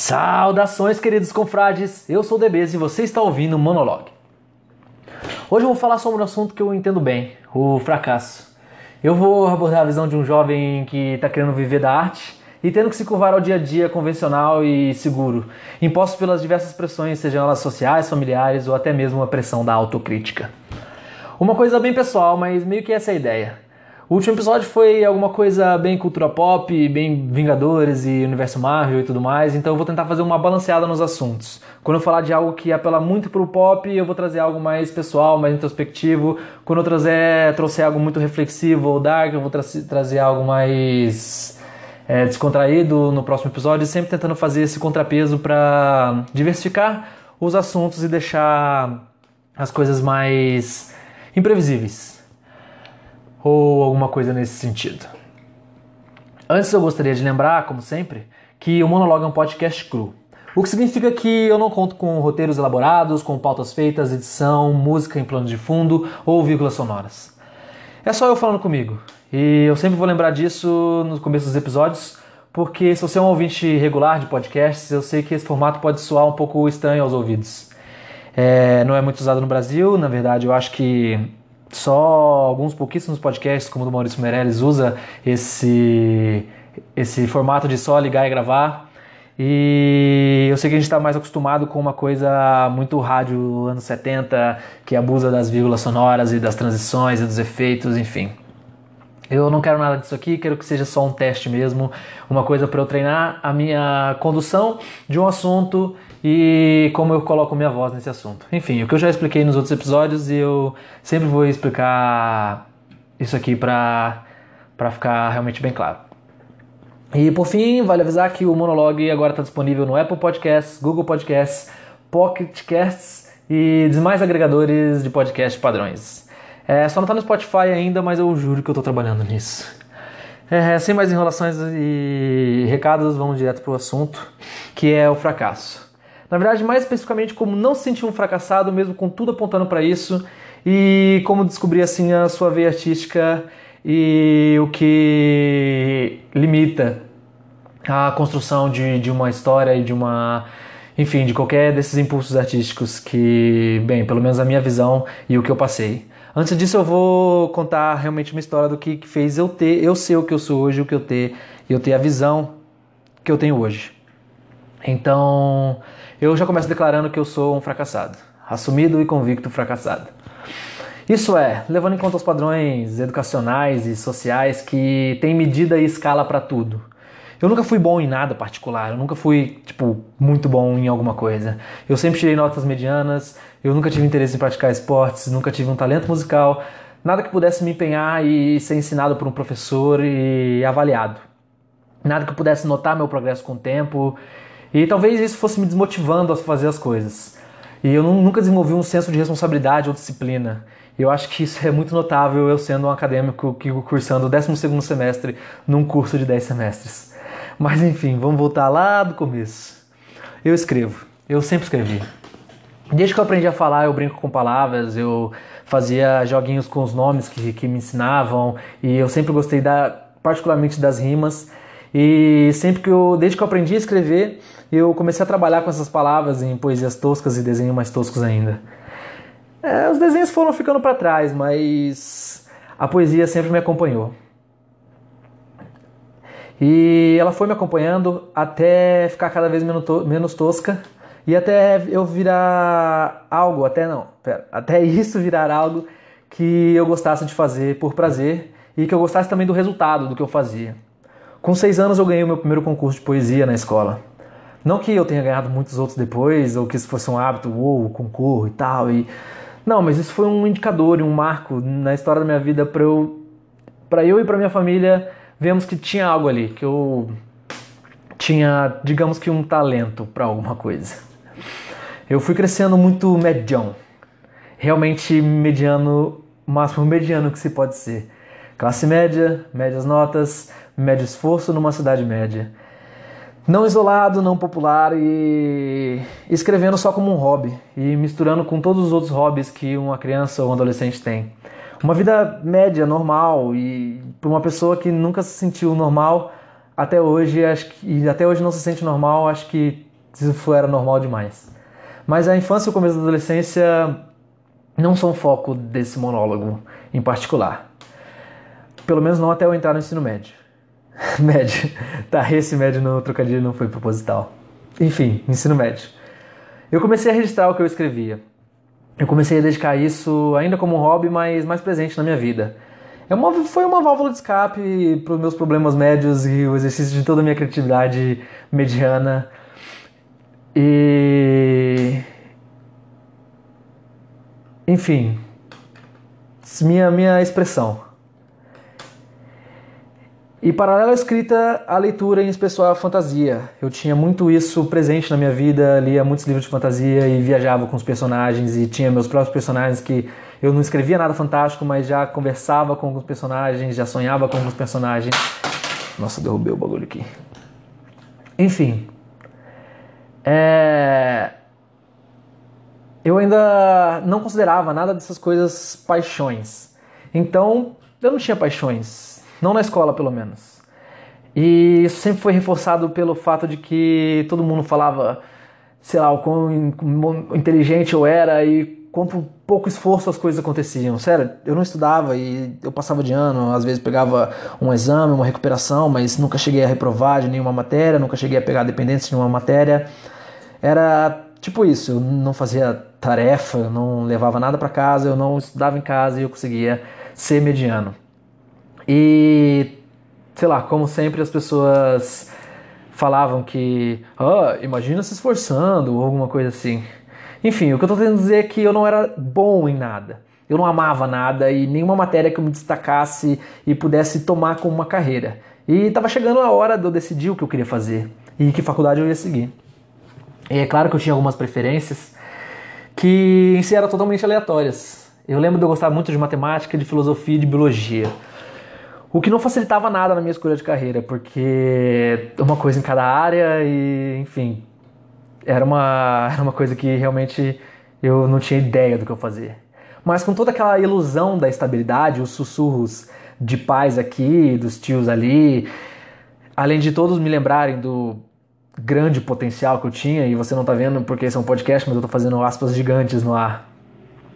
Saudações, queridos confrades! Eu sou o DBZ e você está ouvindo o Monologue. Hoje eu vou falar sobre um assunto que eu entendo bem, o fracasso. Eu vou abordar a visão de um jovem que está querendo viver da arte e tendo que se curvar ao dia a dia convencional e seguro, imposto pelas diversas pressões, sejam elas sociais, familiares ou até mesmo a pressão da autocrítica. Uma coisa bem pessoal, mas meio que essa é a ideia. O último episódio foi alguma coisa bem cultura pop, bem Vingadores e Universo Marvel e tudo mais, então eu vou tentar fazer uma balanceada nos assuntos. Quando eu falar de algo que apela muito pro pop, eu vou trazer algo mais pessoal, mais introspectivo. Quando eu trazer, trouxer algo muito reflexivo ou dark, eu vou tra trazer algo mais é, descontraído no próximo episódio, sempre tentando fazer esse contrapeso para diversificar os assuntos e deixar as coisas mais imprevisíveis ou alguma coisa nesse sentido. Antes eu gostaria de lembrar, como sempre, que o Monologue é um podcast cru. O que significa que eu não conto com roteiros elaborados, com pautas feitas, edição, música em plano de fundo ou vírgulas sonoras. É só eu falando comigo. E eu sempre vou lembrar disso no começo dos episódios, porque se você é um ouvinte regular de podcasts, eu sei que esse formato pode soar um pouco estranho aos ouvidos. É, não é muito usado no Brasil, na verdade eu acho que só alguns pouquíssimos podcasts, como o do Maurício Meirelles, usa esse, esse formato de só ligar e gravar. E eu sei que a gente está mais acostumado com uma coisa muito rádio anos 70, que abusa das vírgulas sonoras e das transições e dos efeitos, enfim. Eu não quero nada disso aqui, quero que seja só um teste mesmo, uma coisa para eu treinar a minha condução de um assunto e como eu coloco minha voz nesse assunto. Enfim, o que eu já expliquei nos outros episódios e eu sempre vou explicar isso aqui para para ficar realmente bem claro. E por fim, vale avisar que o Monologue agora está disponível no Apple Podcasts, Google Podcasts, Pocket Casts e demais agregadores de podcast padrões. É, só não está no Spotify ainda, mas eu juro que eu estou trabalhando nisso. É, sem mais enrolações e recados, vamos direto para o assunto, que é o fracasso. Na verdade, mais especificamente, como não se sentir um fracassado, mesmo com tudo apontando para isso, e como descobrir assim a sua veia artística e o que limita a construção de, de uma história e de uma. Enfim, de qualquer desses impulsos artísticos que, bem, pelo menos a minha visão e o que eu passei. Antes disso, eu vou contar realmente uma história do que fez eu ter, eu ser o que eu sou hoje, o que eu ter, e eu ter a visão que eu tenho hoje. Então, eu já começo declarando que eu sou um fracassado, assumido e convicto fracassado. Isso é, levando em conta os padrões educacionais e sociais que têm medida e escala para tudo. Eu nunca fui bom em nada particular, eu nunca fui, tipo, muito bom em alguma coisa. Eu sempre tirei notas medianas, eu nunca tive interesse em praticar esportes, nunca tive um talento musical, nada que pudesse me empenhar e ser ensinado por um professor e avaliado. Nada que pudesse notar meu progresso com o tempo e talvez isso fosse me desmotivando a fazer as coisas. E eu nunca desenvolvi um senso de responsabilidade ou disciplina. E eu acho que isso é muito notável eu sendo um acadêmico que cursando o 12 semestre num curso de 10 semestres. Mas enfim, vamos voltar lá do começo. Eu escrevo. Eu sempre escrevi. Desde que eu aprendi a falar, eu brinco com palavras, eu fazia joguinhos com os nomes que, que me ensinavam e eu sempre gostei da, particularmente das rimas. E sempre que eu, desde que eu aprendi a escrever, eu comecei a trabalhar com essas palavras em poesias toscas e desenhos mais toscos ainda. É, os desenhos foram ficando para trás, mas a poesia sempre me acompanhou. E ela foi me acompanhando até ficar cada vez menos tosca e até eu virar algo, até não, pera, até isso virar algo que eu gostasse de fazer por prazer e que eu gostasse também do resultado do que eu fazia. Com seis anos eu ganhei o meu primeiro concurso de poesia na escola. Não que eu tenha ganhado muitos outros depois, ou que isso fosse um hábito, ou concorro e tal. E... Não, mas isso foi um indicador e um marco na história da minha vida para eu, para eu e para minha família vemos que tinha algo ali, que eu tinha, digamos que um talento para alguma coisa. Eu fui crescendo muito medião, realmente mediano, máximo mediano que se pode ser. Classe média, médias notas, médio esforço numa cidade média. Não isolado, não popular e escrevendo só como um hobby e misturando com todos os outros hobbies que uma criança ou um adolescente tem. Uma vida média, normal e para uma pessoa que nunca se sentiu normal até hoje, acho que, e até hoje não se sente normal, acho que Isso era normal demais. Mas a infância e o começo da adolescência não são foco desse monólogo em particular. Pelo menos não até eu entrar no ensino médio. médio. Tá, esse médio no trocadilho não foi proposital. Enfim, ensino médio. Eu comecei a registrar o que eu escrevia. Eu comecei a dedicar isso ainda como hobby, mas mais presente na minha vida. É uma, foi uma válvula de escape para os meus problemas médios e o exercício de toda a minha criatividade mediana. E. Enfim. Minha, minha expressão. E paralelo à escrita, a leitura, em especial a fantasia. Eu tinha muito isso presente na minha vida, lia muitos livros de fantasia e viajava com os personagens e tinha meus próprios personagens que eu não escrevia nada fantástico, mas já conversava com os personagens, já sonhava com os personagens. Nossa, derrubei o bagulho aqui. Enfim. É... Eu ainda não considerava nada dessas coisas paixões. Então, eu não tinha paixões não na escola, pelo menos. E isso sempre foi reforçado pelo fato de que todo mundo falava, sei lá, o quão inteligente eu era e quanto pouco esforço as coisas aconteciam. Sério, eu não estudava e eu passava de ano, às vezes pegava um exame, uma recuperação, mas nunca cheguei a reprovar de nenhuma matéria, nunca cheguei a pegar dependência de nenhuma matéria. Era tipo isso, eu não fazia tarefa, eu não levava nada para casa, eu não estudava em casa e eu conseguia ser mediano. E, sei lá, como sempre as pessoas falavam que, ah, imagina se esforçando ou alguma coisa assim. Enfim, o que eu tô tentando dizer é que eu não era bom em nada. Eu não amava nada e nenhuma matéria que eu me destacasse e pudesse tomar como uma carreira. E estava chegando a hora de eu decidir o que eu queria fazer e que faculdade eu ia seguir. E é claro que eu tinha algumas preferências que em si eram totalmente aleatórias. Eu lembro de eu gostar muito de matemática, de filosofia e de biologia. O que não facilitava nada na minha escolha de carreira, porque uma coisa em cada área e, enfim, era uma, era uma coisa que realmente eu não tinha ideia do que eu fazer. Mas com toda aquela ilusão da estabilidade, os sussurros de pais aqui, dos tios ali, além de todos me lembrarem do grande potencial que eu tinha, e você não está vendo porque esse é um podcast, mas eu estou fazendo aspas gigantes no ar.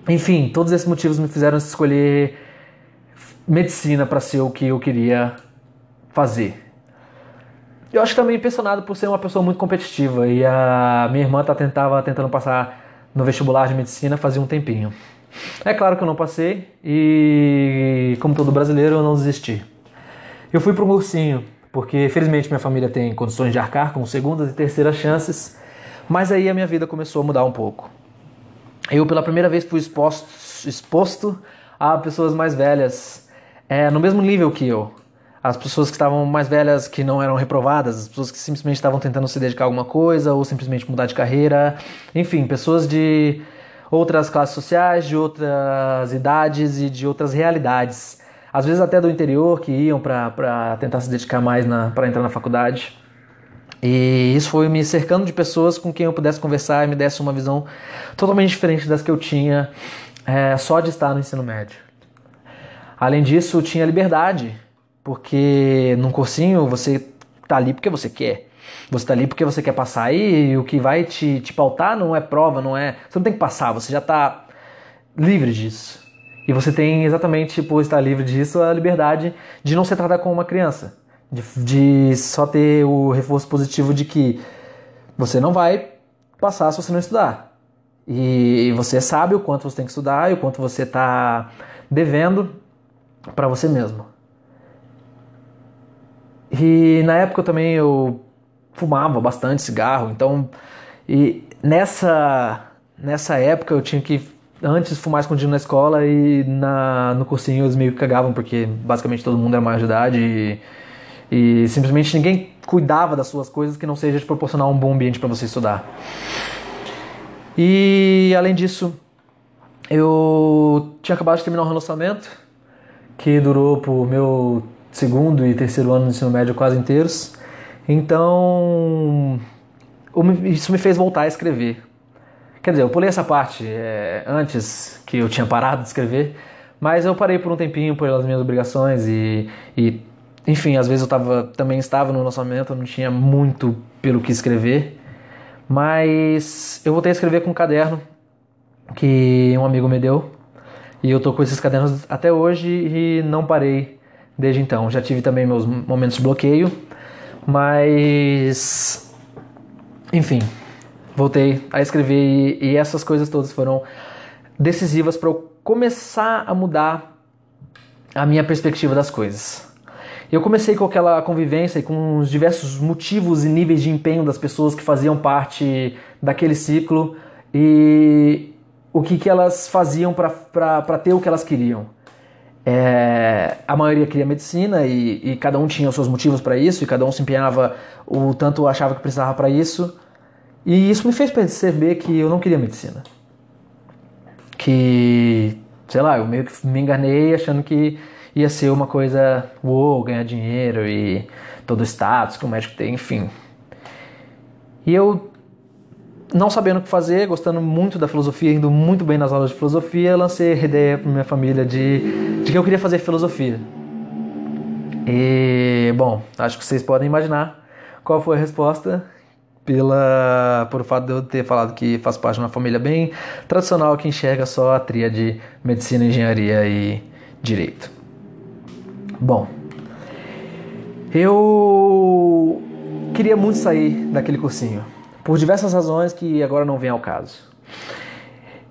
Enfim, todos esses motivos me fizeram escolher medicina para ser o que eu queria fazer. Eu acho também impressionado por ser uma pessoa muito competitiva e a minha irmã tá tentava tentando passar no vestibular de medicina fazia um tempinho. É claro que eu não passei e como todo brasileiro eu não desisti. Eu fui para um cursinho porque felizmente minha família tem condições de arcar com segundas e terceiras chances, mas aí a minha vida começou a mudar um pouco. Eu pela primeira vez fui exposto, exposto a pessoas mais velhas é, no mesmo nível que eu. As pessoas que estavam mais velhas, que não eram reprovadas, as pessoas que simplesmente estavam tentando se dedicar a alguma coisa ou simplesmente mudar de carreira, enfim, pessoas de outras classes sociais, de outras idades e de outras realidades. Às vezes até do interior que iam para tentar se dedicar mais para entrar na faculdade. E isso foi me cercando de pessoas com quem eu pudesse conversar e me desse uma visão totalmente diferente das que eu tinha é, só de estar no ensino médio. Além disso, tinha liberdade, porque num cursinho você tá ali porque você quer. Você tá ali porque você quer passar e o que vai te, te pautar não é prova, não é. Você não tem que passar, você já tá livre disso. E você tem exatamente, por estar livre disso, a liberdade de não ser tratado como uma criança. De, de só ter o reforço positivo de que você não vai passar se você não estudar. E você sabe o quanto você tem que estudar e o quanto você está devendo para você mesmo. E na época também eu fumava bastante cigarro, então e nessa nessa época eu tinha que antes fumar escondido na escola e na, no cursinho eles meio que cagavam porque basicamente todo mundo era maior de idade e, e simplesmente ninguém cuidava das suas coisas que não seja de proporcionar um bom ambiente para você estudar. E além disso, eu tinha acabado de terminar um relacionamento que durou por meu segundo e terceiro ano do ensino médio quase inteiros. Então, isso me fez voltar a escrever. Quer dizer, eu pulei essa parte é, antes que eu tinha parado de escrever, mas eu parei por um tempinho pelas minhas obrigações e, e enfim, às vezes eu tava, também estava no lançamento, não tinha muito pelo que escrever, Mas eu voltei a escrever com um caderno que um amigo me deu. E eu tô com esses cadernos até hoje e não parei desde então. Já tive também meus momentos de bloqueio, mas enfim, voltei a escrever e, essas coisas todas foram decisivas para eu começar a mudar a minha perspectiva das coisas. Eu comecei com aquela convivência e com os diversos motivos e níveis de empenho das pessoas que faziam parte daquele ciclo e o que, que elas faziam para ter o que elas queriam. É, a maioria queria medicina e, e, cada um tinha os seus motivos para isso e cada um se empenhava o tanto achava que precisava para isso. E isso me fez perceber que eu não queria medicina. Que, sei lá, eu meio que me enganei achando que ia ser uma coisa, uou, ganhar dinheiro e todo o status que o médico tem, enfim. E eu, não sabendo o que fazer, gostando muito da filosofia, indo muito bem nas aulas de filosofia, lancei a ideia para minha família de, de que eu queria fazer filosofia. E, bom, acho que vocês podem imaginar qual foi a resposta pela por fato de eu ter falado que faço parte de uma família bem tradicional que enxerga só a tria de medicina, engenharia e direito. Bom, eu queria muito sair daquele cursinho, por diversas razões que agora não vem ao caso.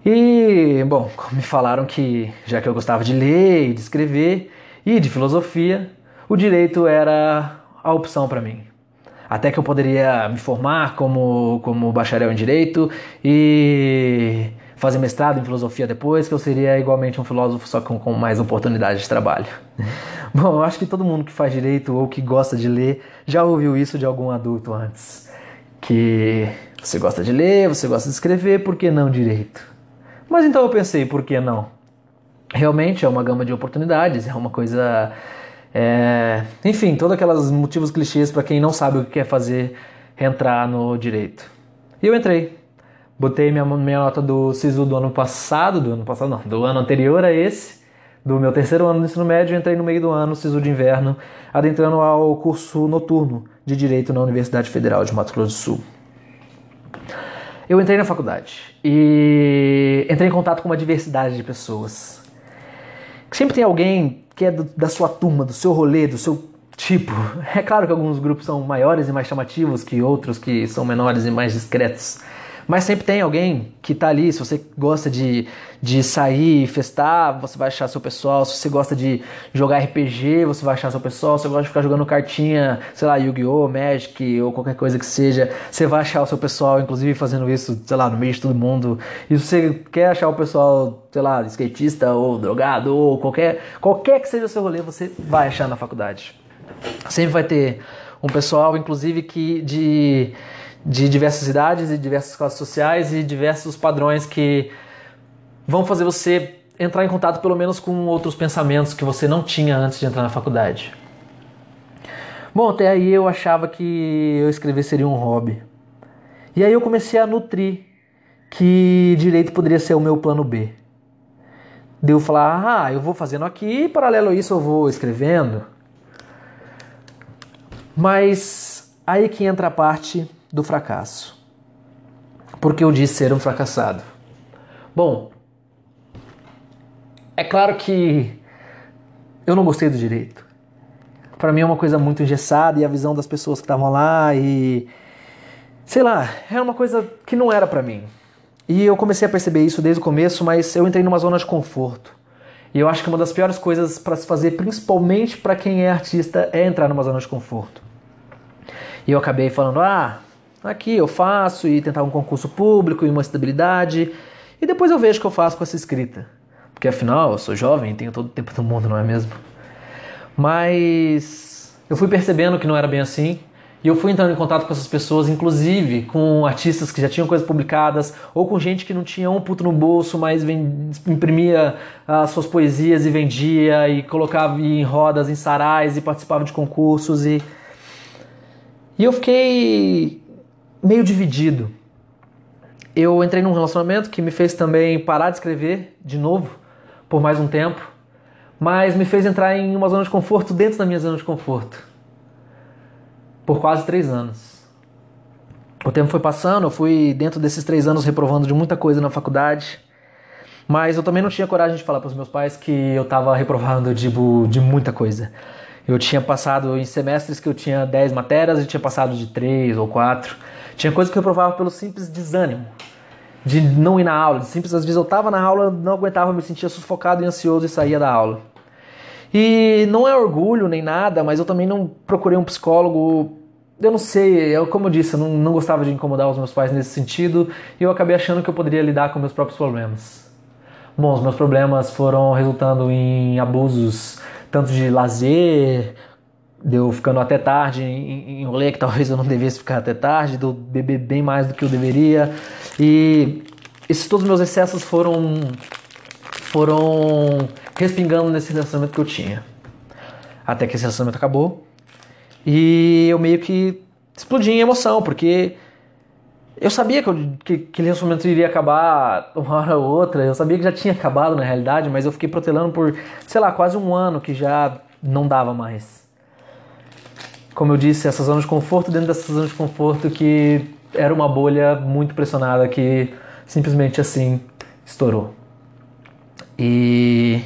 E, bom, me falaram que, já que eu gostava de ler e de escrever e de filosofia, o direito era a opção para mim. Até que eu poderia me formar como, como bacharel em direito e fazer mestrado em filosofia depois, que eu seria igualmente um filósofo, só com, com mais oportunidades de trabalho. Bom, eu acho que todo mundo que faz direito ou que gosta de ler já ouviu isso de algum adulto antes. Que você gosta de ler, você gosta de escrever, por que não direito? Mas então eu pensei, por que não? Realmente é uma gama de oportunidades, é uma coisa. É... Enfim, todos aqueles motivos clichês para quem não sabe o que quer fazer entrar no direito. E eu entrei. Botei minha, minha nota do SISU do ano passado, do ano passado não, do ano anterior a esse, do meu terceiro ano do ensino médio, entrei no meio do ano, SISU de inverno, adentrando ao curso noturno de Direito na Universidade Federal de Mato Grosso do Sul. Eu entrei na faculdade e entrei em contato com uma diversidade de pessoas. Sempre tem alguém que é do, da sua turma, do seu rolê, do seu tipo. É claro que alguns grupos são maiores e mais chamativos que outros que são menores e mais discretos. Mas sempre tem alguém que tá ali. Se você gosta de, de sair, festar, você vai achar seu pessoal. Se você gosta de jogar RPG, você vai achar seu pessoal. Se você gosta de ficar jogando cartinha, sei lá, Yu-Gi-Oh!, Magic ou qualquer coisa que seja, você vai achar o seu pessoal, inclusive fazendo isso, sei lá, no meio de todo mundo. E se você quer achar o pessoal, sei lá, skatista ou drogado ou qualquer, qualquer que seja o seu rolê, você vai achar na faculdade. Sempre vai ter um pessoal, inclusive, que de de diversas idades e diversas classes sociais e diversos padrões que vão fazer você entrar em contato pelo menos com outros pensamentos que você não tinha antes de entrar na faculdade. Bom, até aí eu achava que eu escrever seria um hobby. E aí eu comecei a nutrir que direito poderia ser o meu plano B. Deu falar, ah, eu vou fazendo aqui, paralelo a isso eu vou escrevendo. Mas aí que entra a parte do fracasso. Porque eu disse ser um fracassado. Bom, é claro que eu não gostei do direito. Para mim é uma coisa muito engessada e a visão das pessoas que estavam lá e sei lá, era uma coisa que não era para mim. E eu comecei a perceber isso desde o começo, mas eu entrei numa zona de conforto. E eu acho que uma das piores coisas para se fazer, principalmente para quem é artista, é entrar numa zona de conforto. E eu acabei falando: "Ah, Aqui eu faço e tentar um concurso público e uma estabilidade. E depois eu vejo o que eu faço com essa escrita. Porque afinal, eu sou jovem, tenho todo o tempo do mundo, não é mesmo? Mas eu fui percebendo que não era bem assim. E eu fui entrando em contato com essas pessoas, inclusive com artistas que já tinham coisas publicadas, ou com gente que não tinha um puto no bolso, mas imprimia as suas poesias e vendia, e colocava em rodas, em sarais, e participava de concursos. E, e eu fiquei meio dividido. Eu entrei num relacionamento que me fez também parar de escrever de novo por mais um tempo, mas me fez entrar em uma zona de conforto dentro da minha zona de conforto por quase três anos. O tempo foi passando, eu fui dentro desses três anos reprovando de muita coisa na faculdade. Mas eu também não tinha coragem de falar para os meus pais que eu estava reprovando de, de muita coisa. Eu tinha passado em semestres que eu tinha 10 matérias e tinha passado de 3 ou 4. Tinha coisas que eu reprovava pelo simples desânimo de não ir na aula. De simples, às vezes eu estava na aula, não aguentava, me sentia sufocado e ansioso e saía da aula. E não é orgulho nem nada, mas eu também não procurei um psicólogo. Eu não sei, eu, como eu disse, eu não, não gostava de incomodar os meus pais nesse sentido e eu acabei achando que eu poderia lidar com meus próprios problemas. Bom, os meus problemas foram resultando em abusos tanto de lazer, de eu ficando até tarde em, em rolê que talvez eu não devesse ficar até tarde, de beber bem mais do que eu deveria. E esses todos os meus excessos foram foram respingando nesse relacionamento que eu tinha. Até que esse relacionamento acabou. E eu meio que explodi em emoção, porque eu sabia que, eu, que, relacionamento iria acabar uma hora ou outra, eu sabia que já tinha acabado na realidade, mas eu fiquei protelando por, sei lá, quase um ano que já não dava mais. Como eu disse, essa zona de conforto dentro dessa zona de conforto que era uma bolha muito pressionada que simplesmente assim estourou. E,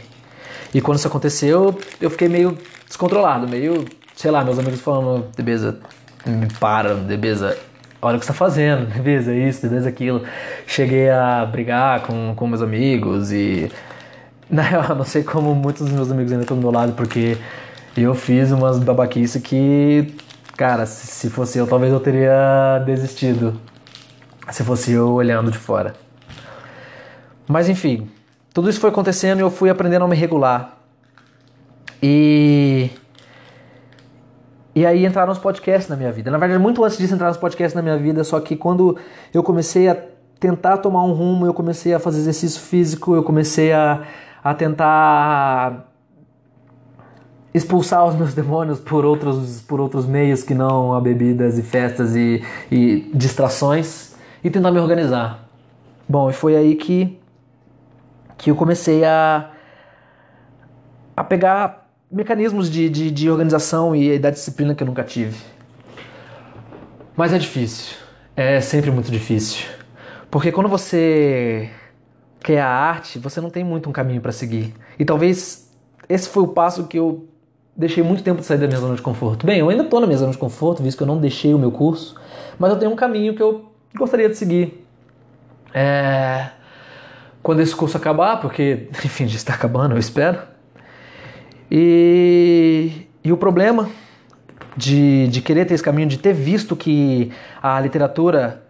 e quando isso aconteceu, eu fiquei meio descontrolado, meio, sei lá, meus amigos falando, Debeza, me para, Debeza, olha o que você está fazendo, Debeza, isso, Debeza, aquilo. Cheguei a brigar com, com meus amigos e, na real, não sei como muitos dos meus amigos ainda estão do meu lado, porque eu fiz umas babaquices que, cara, se fosse eu, talvez eu teria desistido. Se fosse eu olhando de fora. Mas enfim, tudo isso foi acontecendo e eu fui aprendendo a me regular. E. E aí entraram os podcasts na minha vida. Na verdade, muito antes disso entraram os podcasts na minha vida, só que quando eu comecei a tentar tomar um rumo, eu comecei a fazer exercício físico, eu comecei a, a tentar expulsar os meus demônios por outros, por outros meios que não a bebidas e festas e, e distrações e tentar me organizar. Bom, e foi aí que que eu comecei a, a pegar mecanismos de, de, de organização e da disciplina que eu nunca tive. Mas é difícil, é sempre muito difícil. Porque quando você quer a arte, você não tem muito um caminho para seguir. E talvez esse foi o passo que eu deixei muito tempo de sair da minha zona de conforto. Bem, eu ainda estou na minha zona de conforto, visto que eu não deixei o meu curso, mas eu tenho um caminho que eu gostaria de seguir. É quando esse curso acabar, porque, enfim, já está acabando, eu espero. E, e o problema de, de querer ter esse caminho, de ter visto que a literatura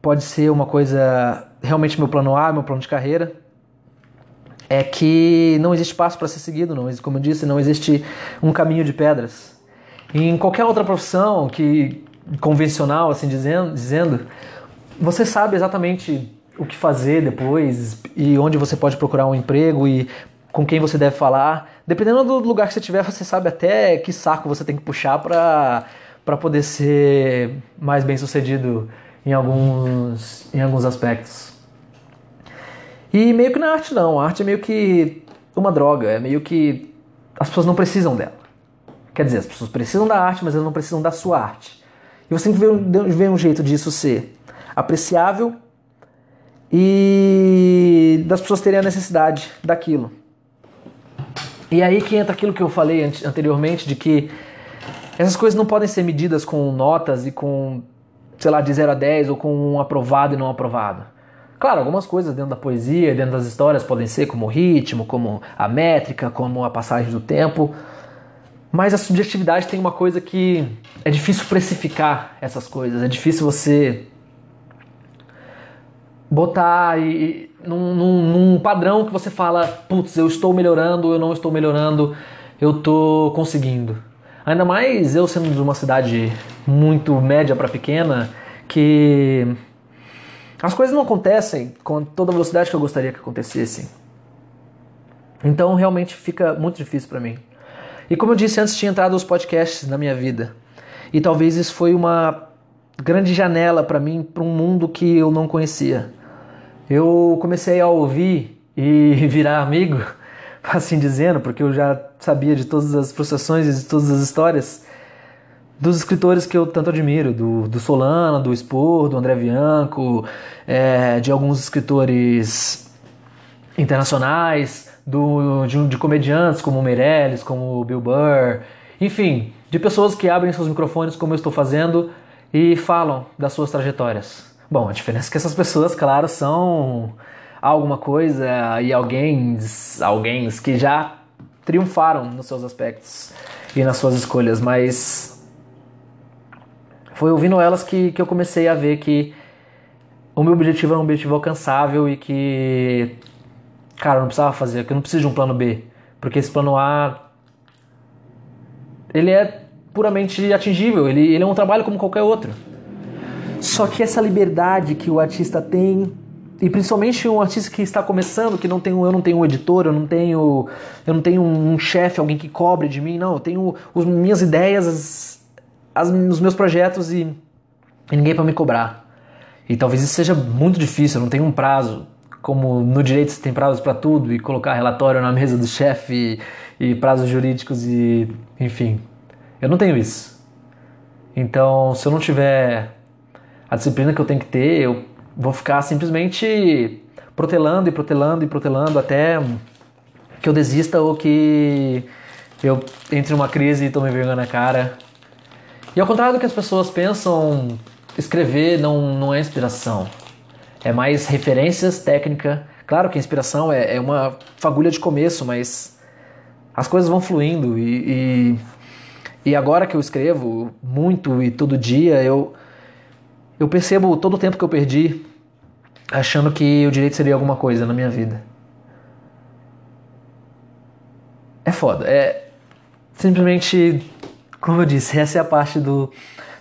pode ser uma coisa realmente meu plano A, meu plano de carreira, é que não existe passo para ser seguido, não, como eu disse, não existe um caminho de pedras. Em qualquer outra profissão que convencional, assim dizendo, dizendo, você sabe exatamente o que fazer depois e onde você pode procurar um emprego e com quem você deve falar. Dependendo do lugar que você tiver, você sabe até que saco você tem que puxar para para poder ser mais bem sucedido em alguns, em alguns aspectos. E meio que na arte não, a arte é meio que uma droga, é meio que as pessoas não precisam dela. Quer dizer, as pessoas precisam da arte, mas elas não precisam da sua arte. E você tem que ver um jeito disso ser apreciável e das pessoas terem a necessidade daquilo. E aí que entra aquilo que eu falei anteriormente de que essas coisas não podem ser medidas com notas e com, sei lá, de 0 a 10 ou com um aprovado e não aprovado. Claro, algumas coisas dentro da poesia, dentro das histórias podem ser como o ritmo, como a métrica, como a passagem do tempo, mas a subjetividade tem uma coisa que é difícil precificar essas coisas, é difícil você botar e, num, num, num, padrão que você fala, putz, eu estou melhorando, eu não estou melhorando, eu estou conseguindo. Ainda mais eu sendo de uma cidade muito média para pequena, que as coisas não acontecem com toda a velocidade que eu gostaria que acontecessem. Então realmente fica muito difícil para mim. E como eu disse antes, tinha entrado os podcasts na minha vida. E talvez isso foi uma grande janela para mim para um mundo que eu não conhecia eu comecei a ouvir e virar amigo, assim dizendo, porque eu já sabia de todas as frustrações e de todas as histórias dos escritores que eu tanto admiro, do, do Solano, do Spor, do André Bianco, é, de alguns escritores internacionais, do, de, de comediantes como o Meirelles, como o Bill Burr, enfim, de pessoas que abrem seus microfones como eu estou fazendo e falam das suas trajetórias. Bom, a diferença é que essas pessoas, claro, são alguma coisa e alguém, alguém que já triunfaram nos seus aspectos e nas suas escolhas, mas foi ouvindo elas que, que eu comecei a ver que o meu objetivo é um objetivo alcançável e que, cara, eu não precisava fazer, que eu não preciso de um plano B, porque esse plano A ele é puramente atingível, ele, ele é um trabalho como qualquer outro. Só que essa liberdade que o artista tem e principalmente um artista que está começando, que não tem, eu não tenho um editor, eu não tenho, eu não tenho um chefe, alguém que cobre de mim, não, eu tenho as minhas ideias, as, as, os meus projetos e, e ninguém para me cobrar. E talvez isso seja muito difícil, não tenho um prazo, como no direito você tem prazos para tudo e colocar relatório na mesa do chefe e, e prazos jurídicos e enfim. Eu não tenho isso. Então, se eu não tiver a disciplina que eu tenho que ter, eu vou ficar simplesmente protelando e protelando e protelando até que eu desista ou que eu entre numa crise e tome vergonha na cara. E ao contrário do que as pessoas pensam, escrever não, não é inspiração. É mais referências, técnica. Claro que a inspiração é, é uma fagulha de começo, mas as coisas vão fluindo e, e, e agora que eu escrevo muito e todo dia, eu eu percebo todo o tempo que eu perdi achando que o direito seria alguma coisa na minha vida. É foda. É simplesmente, como eu disse, essa é a parte do,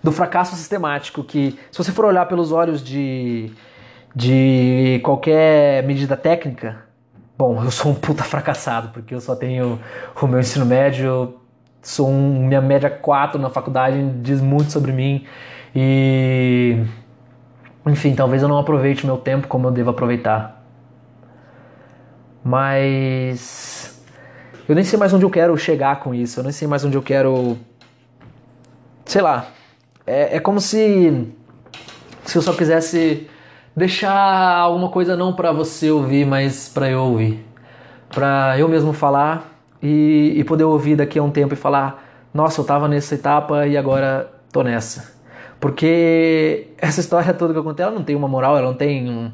do fracasso sistemático que, se você for olhar pelos olhos de, de qualquer medida técnica, bom, eu sou um puta fracassado, porque eu só tenho o meu ensino médio, sou um, minha média 4 na faculdade, diz muito sobre mim. E enfim, talvez eu não aproveite meu tempo como eu devo aproveitar. Mas eu nem sei mais onde eu quero chegar com isso. Eu nem sei mais onde eu quero. Sei lá. É, é como se. Se eu só quisesse deixar alguma coisa não para você ouvir, mas para eu ouvir. Para eu mesmo falar e, e poder ouvir daqui a um tempo e falar: Nossa, eu tava nessa etapa e agora tô nessa. Porque essa história toda que eu contei, ela não tem uma moral, ela não tem um.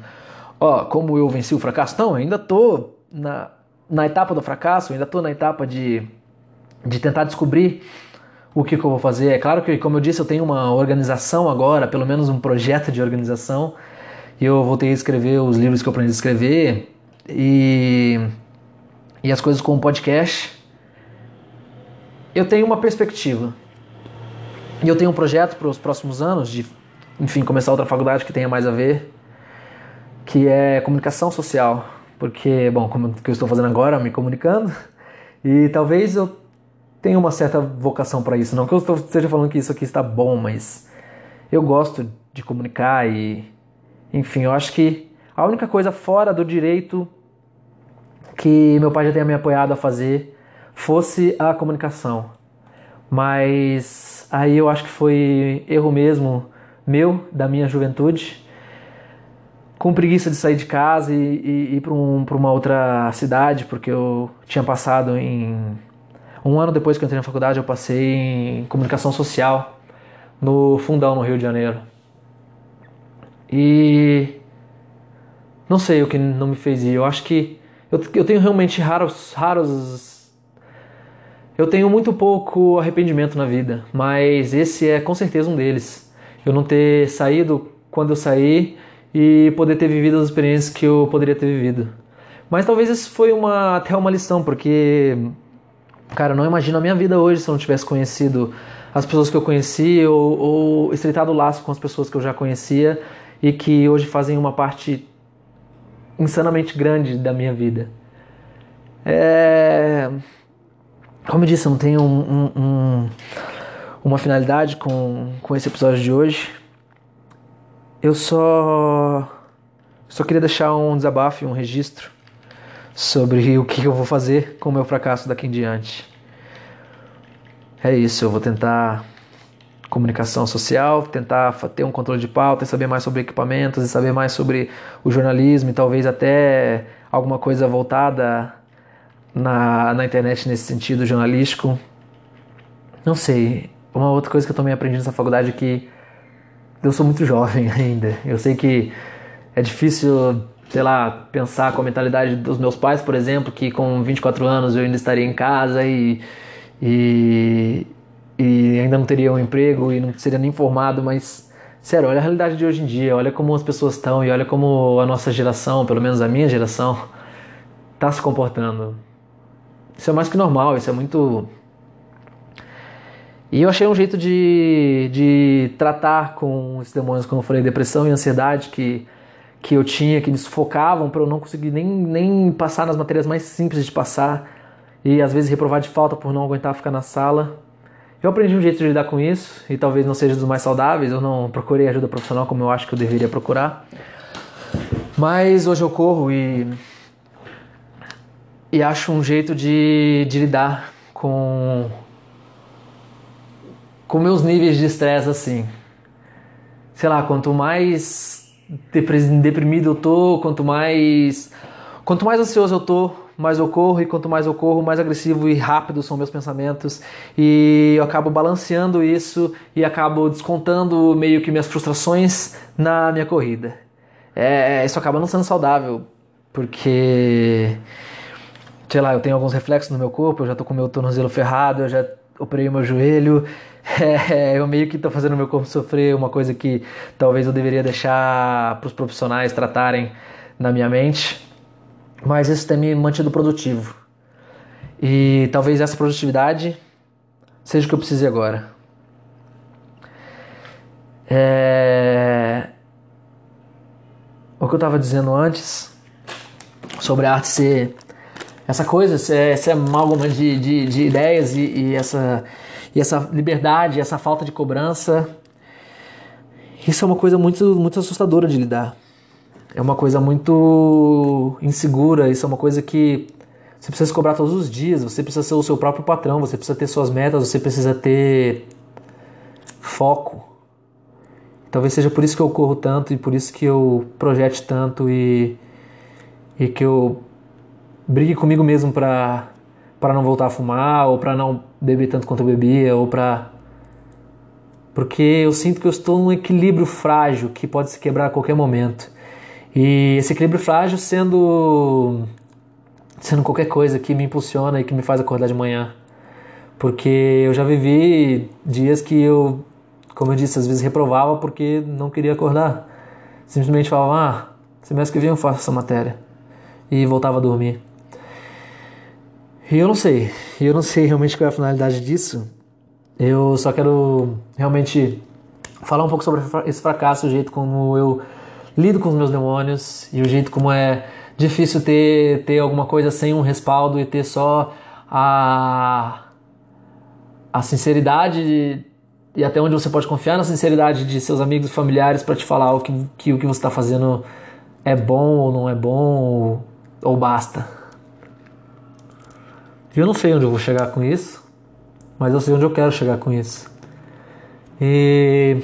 Ó, como eu venci o fracasso. Não, eu ainda tô na, na etapa do fracasso, eu ainda tô na etapa de, de tentar descobrir o que, que, eu vou fazer. É claro que, como eu disse, eu tenho uma organização agora, pelo menos um projeto de organização, e eu voltei a escrever os livros que eu aprendi a escrever e, e as coisas com o podcast. Eu tenho uma perspectiva. E eu tenho um projeto para os próximos anos de, enfim, começar outra faculdade que tenha mais a ver, que é comunicação social, porque, bom, como eu estou fazendo agora, me comunicando, e talvez eu tenha uma certa vocação para isso. Não que eu esteja falando que isso aqui está bom, mas eu gosto de comunicar e, enfim, eu acho que a única coisa fora do direito que meu pai já tenha me apoiado a fazer fosse a comunicação. Mas Aí eu acho que foi erro mesmo meu, da minha juventude, com preguiça de sair de casa e, e ir para um, uma outra cidade, porque eu tinha passado em. Um ano depois que eu entrei na faculdade, eu passei em comunicação social no Fundão, no Rio de Janeiro. E. Não sei o que não me fez ir. Eu acho que eu, eu tenho realmente raros, raros eu tenho muito pouco arrependimento na vida, mas esse é com certeza um deles. Eu não ter saído quando eu saí e poder ter vivido as experiências que eu poderia ter vivido. Mas talvez isso foi uma, até uma lição, porque, cara, eu não imagino a minha vida hoje se eu não tivesse conhecido as pessoas que eu conheci ou, ou estreitado o laço com as pessoas que eu já conhecia e que hoje fazem uma parte insanamente grande da minha vida. É como eu disse, eu não tenho um, um, um, uma finalidade com, com esse episódio de hoje. Eu só só queria deixar um desabafo e um registro sobre o que eu vou fazer com o meu fracasso daqui em diante. É isso, eu vou tentar comunicação social, tentar ter um controle de pauta, saber mais sobre equipamentos, e saber mais sobre o jornalismo e talvez até alguma coisa voltada na, na internet nesse sentido jornalístico. Não sei. Uma outra coisa que eu também aprendi nessa faculdade é que eu sou muito jovem ainda. Eu sei que é difícil, sei lá, pensar com a mentalidade dos meus pais, por exemplo, que com 24 anos eu ainda estaria em casa e, e, e ainda não teria um emprego e não seria nem formado, mas sério, olha a realidade de hoje em dia, olha como as pessoas estão e olha como a nossa geração, pelo menos a minha geração, está se comportando. Isso é mais que normal, isso é muito. E eu achei um jeito de, de tratar com esses demônios, como eu falei, depressão e ansiedade que, que eu tinha, que me sufocavam para eu não conseguir nem, nem passar nas matérias mais simples de passar e às vezes reprovar de falta por não aguentar ficar na sala. Eu aprendi um jeito de lidar com isso e talvez não seja dos mais saudáveis, eu não procurei ajuda profissional como eu acho que eu deveria procurar. Mas hoje eu corro e e acho um jeito de, de lidar com com meus níveis de estresse assim. Sei lá, quanto mais deprimido eu tô, quanto mais quanto mais ansioso eu tô, mais eu corro, e quanto mais eu corro, mais agressivo e rápido são meus pensamentos, e eu acabo balanceando isso e acabo descontando meio que minhas frustrações na minha corrida. É, isso acaba não sendo saudável, porque, sei lá, eu tenho alguns reflexos no meu corpo, eu já tô com meu tornozelo ferrado, eu já operei o meu joelho, é, eu meio que tô fazendo meu corpo sofrer uma coisa que talvez eu deveria deixar para os profissionais tratarem na minha mente mas isso tem me mantido produtivo. E talvez essa produtividade seja o que eu precise agora. É... O que eu estava dizendo antes sobre a arte ser essa coisa, ser amálgama de, de, de ideias e, e, essa, e essa liberdade, essa falta de cobrança. Isso é uma coisa muito, muito assustadora de lidar é uma coisa muito insegura, isso é uma coisa que você precisa cobrar todos os dias, você precisa ser o seu próprio patrão, você precisa ter suas metas, você precisa ter foco. Talvez seja por isso que eu corro tanto e por isso que eu projete tanto e, e que eu brigue comigo mesmo para para não voltar a fumar ou para não beber tanto quanto eu bebia ou para porque eu sinto que eu estou num equilíbrio frágil que pode se quebrar a qualquer momento. E esse equilíbrio frágil sendo sendo qualquer coisa que me impulsiona e que me faz acordar de manhã. Porque eu já vivi dias que eu, como eu disse, às vezes reprovava porque não queria acordar. Simplesmente falava, ah, semestre que vem eu faço essa matéria. E voltava a dormir. Eu não sei, eu não sei realmente qual é a finalidade disso. Eu só quero realmente falar um pouco sobre esse fracasso, o jeito como eu lido com os meus demônios e o jeito como é difícil ter, ter alguma coisa sem um respaldo e ter só a, a sinceridade e até onde você pode confiar na sinceridade de seus amigos e familiares para te falar o que, que o que você está fazendo é bom ou não é bom ou, ou basta. Eu não sei onde eu vou chegar com isso, mas eu sei onde eu quero chegar com isso. E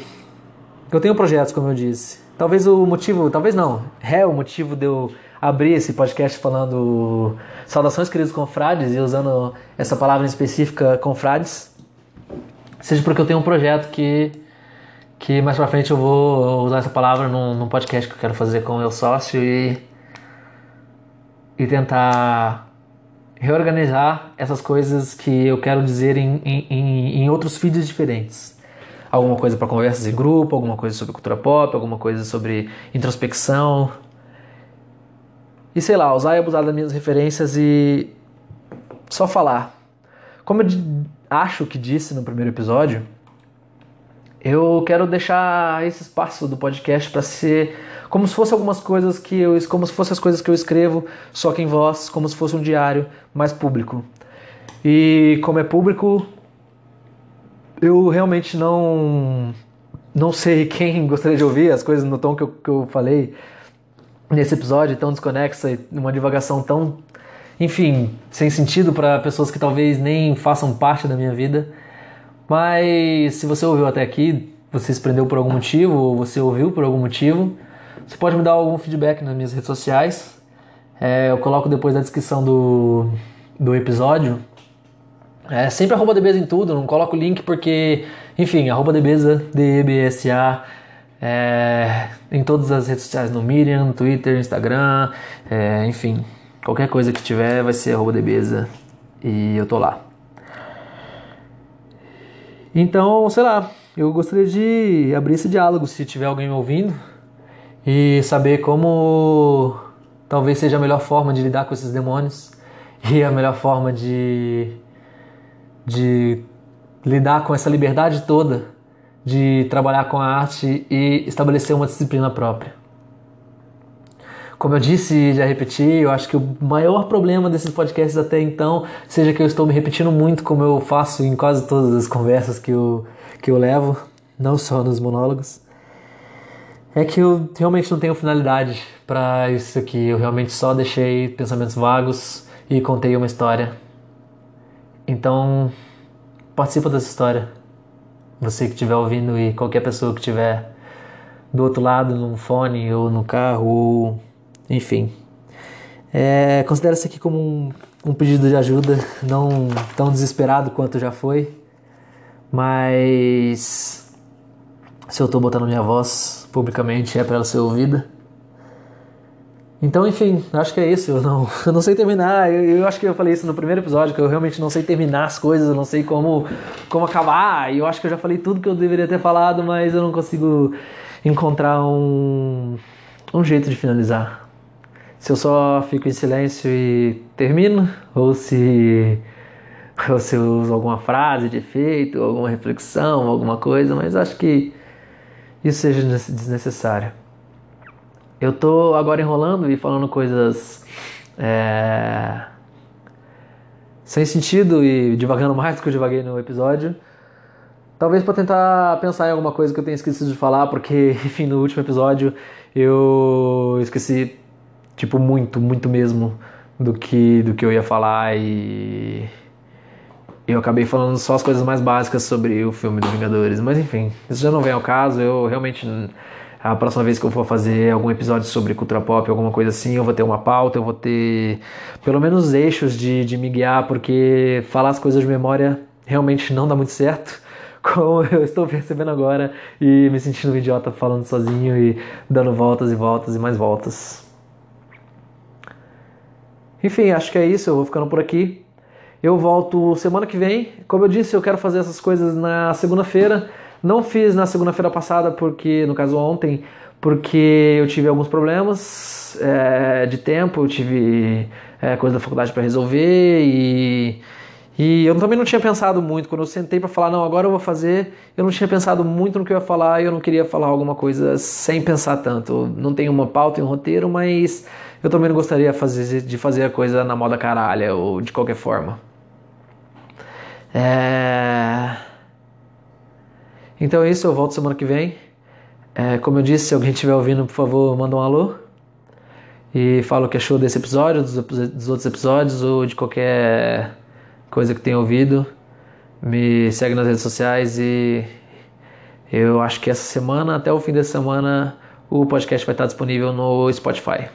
eu tenho projetos, como eu disse. Talvez o motivo, talvez não, é o motivo de eu abrir esse podcast falando saudações queridos confrades e usando essa palavra específica confrades, seja porque eu tenho um projeto que que mais pra frente eu vou usar essa palavra num, num podcast que eu quero fazer com o meu sócio e e tentar reorganizar essas coisas que eu quero dizer em, em, em outros feeds diferentes alguma coisa para conversas em grupo, alguma coisa sobre cultura pop, alguma coisa sobre introspecção. E sei lá, usar e abusar das minhas referências e só falar. Como eu acho que disse no primeiro episódio, eu quero deixar esse espaço do podcast para ser como se fosse algumas coisas que eu, como se fossem as coisas que eu escrevo, só que em voz, como se fosse um diário mais público. E como é público, eu realmente não não sei quem gostaria de ouvir as coisas no tom que eu, que eu falei nesse episódio tão desconexa e uma divagação tão, enfim, sem sentido para pessoas que talvez nem façam parte da minha vida. Mas se você ouviu até aqui, você se prendeu por algum motivo, ou você ouviu por algum motivo, você pode me dar algum feedback nas minhas redes sociais. É, eu coloco depois na descrição do, do episódio. É sempre arroba em tudo, não coloco o link porque, enfim, arroba DBesa, D-E-B-S-A, é, em todas as redes sociais, no no Twitter, Instagram, é, enfim, qualquer coisa que tiver vai ser arroba e eu tô lá. Então, sei lá, eu gostaria de abrir esse diálogo se tiver alguém me ouvindo e saber como talvez seja a melhor forma de lidar com esses demônios e a melhor forma de, de lidar com essa liberdade toda de trabalhar com a arte e estabelecer uma disciplina própria. Como eu disse e já repeti, eu acho que o maior problema desses podcasts até então seja que eu estou me repetindo muito, como eu faço em quase todas as conversas que eu, que eu levo, não só nos monólogos. É que eu realmente não tenho finalidade para isso aqui. Eu realmente só deixei pensamentos vagos e contei uma história. Então, participa dessa história. Você que estiver ouvindo e qualquer pessoa que estiver do outro lado, num fone ou no carro, ou enfim. É, considera isso aqui como um, um pedido de ajuda, não tão desesperado quanto já foi, mas se eu estou botando minha voz publicamente é para ela ser ouvida. Então, enfim, acho que é isso. Eu não, eu não sei terminar. Eu, eu, acho que eu falei isso no primeiro episódio, que eu realmente não sei terminar as coisas, eu não sei como, como acabar. E eu acho que eu já falei tudo que eu deveria ter falado, mas eu não consigo encontrar um, um jeito de finalizar. Se eu só fico em silêncio e termino, ou se, ou se eu uso alguma frase de efeito, alguma reflexão, alguma coisa, mas acho que isso seja desnecessário. Eu tô agora enrolando e falando coisas é, sem sentido e divagando mais do que eu divaguei no episódio. Talvez para tentar pensar em alguma coisa que eu tenha esquecido de falar, porque, enfim, no último episódio eu esqueci, tipo, muito, muito mesmo do que, do que eu ia falar e eu acabei falando só as coisas mais básicas sobre o filme dos Vingadores. Mas enfim, isso já não vem ao caso. Eu realmente. A próxima vez que eu for fazer algum episódio sobre cultura pop, alguma coisa assim, eu vou ter uma pauta, eu vou ter pelo menos eixos de, de me guiar, porque falar as coisas de memória realmente não dá muito certo, como eu estou percebendo agora e me sentindo um idiota falando sozinho e dando voltas e voltas e mais voltas. Enfim, acho que é isso, eu vou ficando por aqui. Eu volto semana que vem. Como eu disse, eu quero fazer essas coisas na segunda-feira. Não fiz na segunda-feira passada, porque, no caso ontem, porque eu tive alguns problemas é, de tempo, eu tive é, coisa da faculdade para resolver e, e eu também não tinha pensado muito. Quando eu sentei para falar, não, agora eu vou fazer, eu não tinha pensado muito no que eu ia falar e eu não queria falar alguma coisa sem pensar tanto. Não tenho uma pauta e um roteiro, mas eu também não gostaria fazer, de fazer a coisa na moda caralha ou de qualquer forma. É... Então é isso, eu volto semana que vem. É, como eu disse, se alguém estiver ouvindo, por favor, manda um alô. E fala o que achou desse episódio, dos, dos outros episódios, ou de qualquer coisa que tenha ouvido. Me segue nas redes sociais e eu acho que essa semana, até o fim dessa semana, o podcast vai estar disponível no Spotify.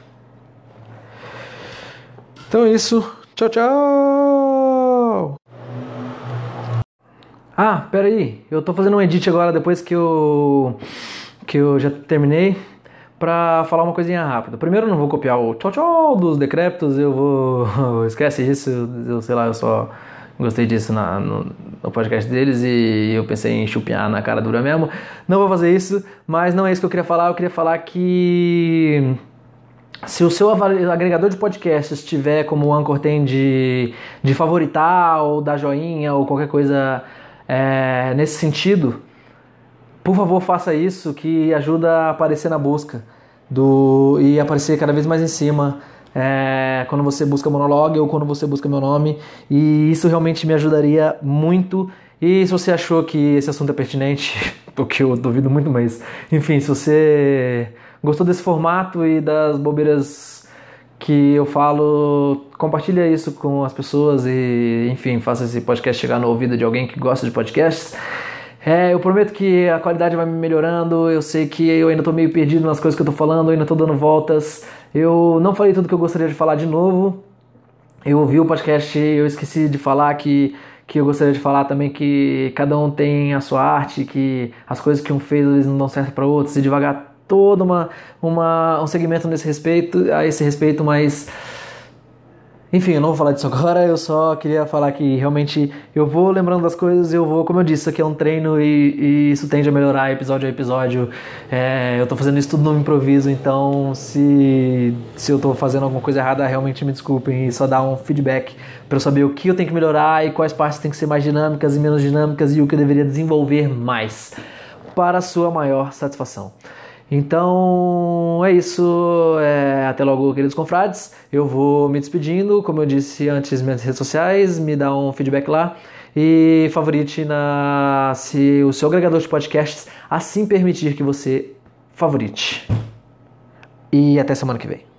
Então é isso. Tchau, tchau! Ah, peraí, eu tô fazendo um edit agora depois que eu, que eu já terminei pra falar uma coisinha rápida. Primeiro não vou copiar o tchau tchau dos decrépitos, eu vou. Esquece isso, eu sei lá, eu só gostei disso na, no, no, podcast deles e eu pensei em chupinhar na cara dura mesmo. Não vou fazer isso, mas não é isso que eu queria falar, eu queria falar que. Se o seu agregador de podcasts tiver como o Anchor tem de, de favoritar ou dar joinha ou qualquer coisa é, nesse sentido, por favor faça isso que ajuda a aparecer na busca do e aparecer cada vez mais em cima é, quando você busca monologue ou quando você busca meu nome. E isso realmente me ajudaria muito. E se você achou que esse assunto é pertinente porque eu duvido muito mas enfim se você gostou desse formato e das bobeiras que eu falo, compartilha isso com as pessoas e, enfim, faça esse podcast chegar no ouvido de alguém que gosta de podcasts. É, eu prometo que a qualidade vai me melhorando. Eu sei que eu ainda tô meio perdido nas coisas que eu tô falando, ainda tô dando voltas. Eu não falei tudo que eu gostaria de falar de novo. Eu ouvi o podcast e eu esqueci de falar que, que eu gostaria de falar também que cada um tem a sua arte, que as coisas que um fez vezes não dão certo para outros, e devagar todo uma, uma, um segmento nesse respeito, a esse respeito, mas enfim, eu não vou falar disso agora, eu só queria falar que realmente eu vou lembrando das coisas, eu vou, como eu disse, isso aqui é um treino e, e isso tende a melhorar episódio a episódio. É, eu tô fazendo isso tudo no improviso, então se, se eu tô fazendo alguma coisa errada, realmente me desculpem e só dar um feedback para eu saber o que eu tenho que melhorar e quais partes têm que ser mais dinâmicas e menos dinâmicas e o que eu deveria desenvolver mais para a sua maior satisfação. Então é isso. É, até logo, queridos confrades. Eu vou me despedindo. Como eu disse antes, minhas redes sociais, me dá um feedback lá. E favorite na se o seu agregador de podcasts assim permitir que você favorite. E até semana que vem.